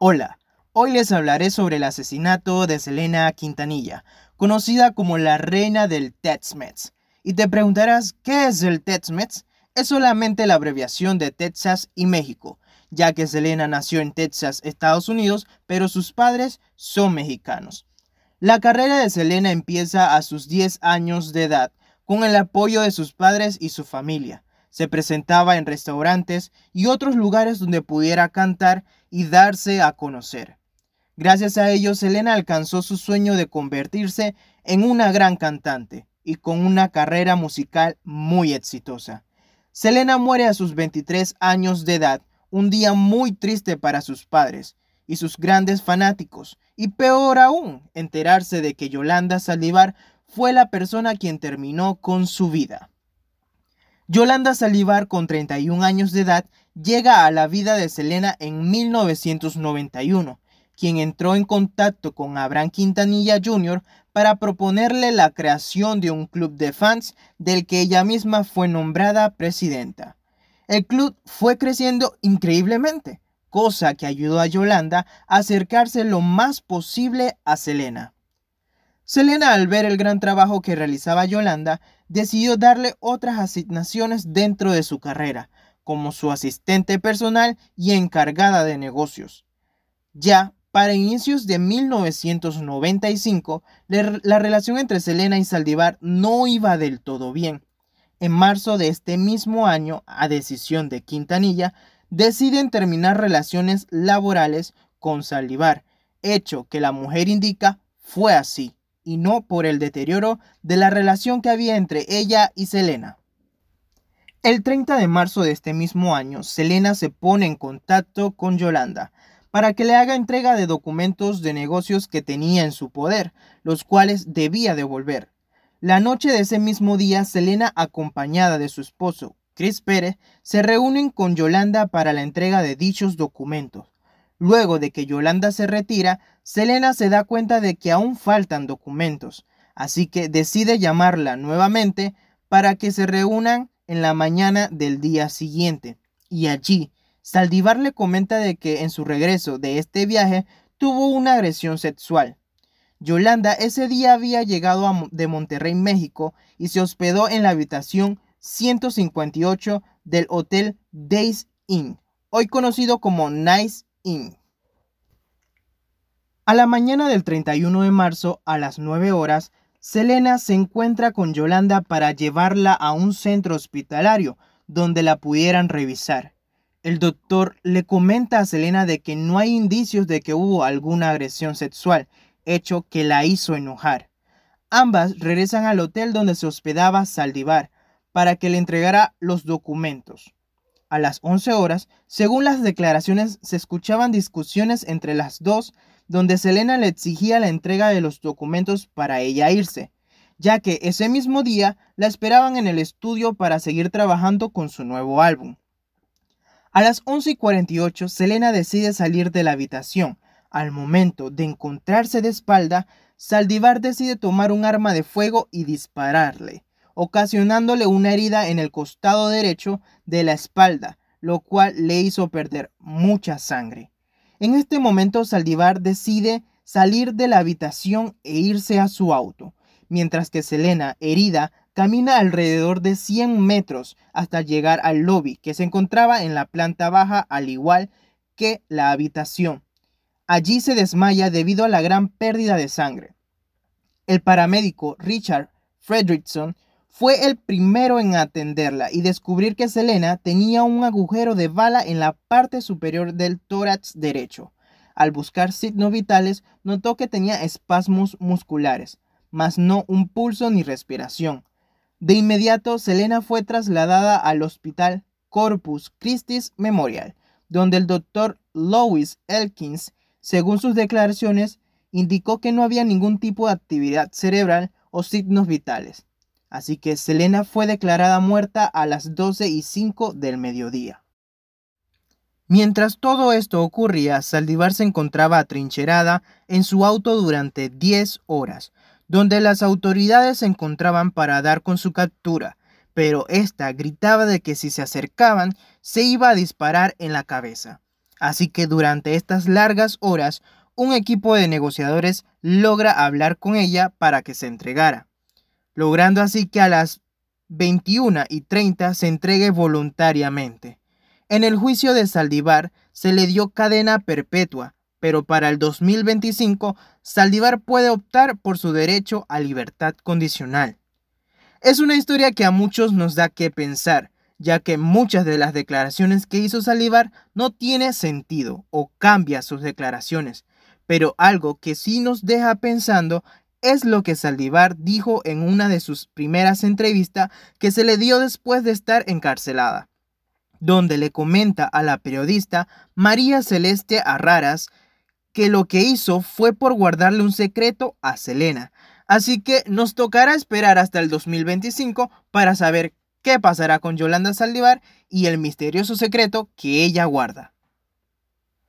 Hola, hoy les hablaré sobre el asesinato de Selena Quintanilla, conocida como la reina del Tex-Mex. Y te preguntarás, ¿qué es el Tex-Mex? Es solamente la abreviación de Texas y México, ya que Selena nació en Texas, Estados Unidos, pero sus padres son mexicanos. La carrera de Selena empieza a sus 10 años de edad, con el apoyo de sus padres y su familia. Se presentaba en restaurantes y otros lugares donde pudiera cantar y darse a conocer. Gracias a ello, Selena alcanzó su sueño de convertirse en una gran cantante y con una carrera musical muy exitosa. Selena muere a sus 23 años de edad, un día muy triste para sus padres y sus grandes fanáticos, y peor aún, enterarse de que Yolanda Saldívar fue la persona quien terminó con su vida. Yolanda Saldívar, con 31 años de edad, llega a la vida de Selena en 1991, quien entró en contacto con Abraham Quintanilla Jr. para proponerle la creación de un club de fans del que ella misma fue nombrada presidenta. El club fue creciendo increíblemente, cosa que ayudó a Yolanda a acercarse lo más posible a Selena. Selena, al ver el gran trabajo que realizaba Yolanda, decidió darle otras asignaciones dentro de su carrera, como su asistente personal y encargada de negocios. Ya para inicios de 1995, la relación entre Selena y Saldivar no iba del todo bien. En marzo de este mismo año, a decisión de Quintanilla, deciden terminar relaciones laborales con Saldivar, hecho que la mujer indica fue así y no por el deterioro de la relación que había entre ella y Selena. El 30 de marzo de este mismo año, Selena se pone en contacto con Yolanda para que le haga entrega de documentos de negocios que tenía en su poder, los cuales debía devolver. La noche de ese mismo día, Selena, acompañada de su esposo, Chris Pérez, se reúnen con Yolanda para la entrega de dichos documentos. Luego de que Yolanda se retira, Selena se da cuenta de que aún faltan documentos, así que decide llamarla nuevamente para que se reúnan en la mañana del día siguiente. Y allí, Saldivar le comenta de que en su regreso de este viaje tuvo una agresión sexual. Yolanda ese día había llegado de Monterrey, México, y se hospedó en la habitación 158 del Hotel Days Inn, hoy conocido como Nice a la mañana del 31 de marzo, a las 9 horas, Selena se encuentra con Yolanda para llevarla a un centro hospitalario donde la pudieran revisar. El doctor le comenta a Selena de que no hay indicios de que hubo alguna agresión sexual, hecho que la hizo enojar. Ambas regresan al hotel donde se hospedaba Saldivar para que le entregara los documentos. A las 11 horas, según las declaraciones, se escuchaban discusiones entre las dos donde Selena le exigía la entrega de los documentos para ella irse, ya que ese mismo día la esperaban en el estudio para seguir trabajando con su nuevo álbum. A las 11 y 48, Selena decide salir de la habitación. Al momento de encontrarse de espalda, Saldivar decide tomar un arma de fuego y dispararle ocasionándole una herida en el costado derecho de la espalda, lo cual le hizo perder mucha sangre. En este momento Saldivar decide salir de la habitación e irse a su auto, mientras que Selena, herida, camina alrededor de 100 metros hasta llegar al lobby, que se encontraba en la planta baja al igual que la habitación. Allí se desmaya debido a la gran pérdida de sangre. El paramédico Richard Fredrickson fue el primero en atenderla y descubrir que Selena tenía un agujero de bala en la parte superior del tórax derecho. Al buscar signos vitales, notó que tenía espasmos musculares, mas no un pulso ni respiración. De inmediato, Selena fue trasladada al hospital Corpus Christi Memorial, donde el doctor Louis Elkins, según sus declaraciones, indicó que no había ningún tipo de actividad cerebral o signos vitales. Así que Selena fue declarada muerta a las 12 y 5 del mediodía. Mientras todo esto ocurría, Saldivar se encontraba atrincherada en su auto durante 10 horas, donde las autoridades se encontraban para dar con su captura, pero esta gritaba de que si se acercaban se iba a disparar en la cabeza. Así que durante estas largas horas, un equipo de negociadores logra hablar con ella para que se entregara, logrando así que a las 21 y 30 se entregue voluntariamente. En el juicio de Saldivar se le dio cadena perpetua, pero para el 2025 Saldivar puede optar por su derecho a libertad condicional. Es una historia que a muchos nos da que pensar, ya que muchas de las declaraciones que hizo Saldivar no tiene sentido o cambia sus declaraciones, pero algo que sí nos deja pensando es lo que Saldivar dijo en una de sus primeras entrevistas que se le dio después de estar encarcelada, donde le comenta a la periodista María Celeste Arraras que lo que hizo fue por guardarle un secreto a Selena. Así que nos tocará esperar hasta el 2025 para saber qué pasará con Yolanda Saldivar y el misterioso secreto que ella guarda.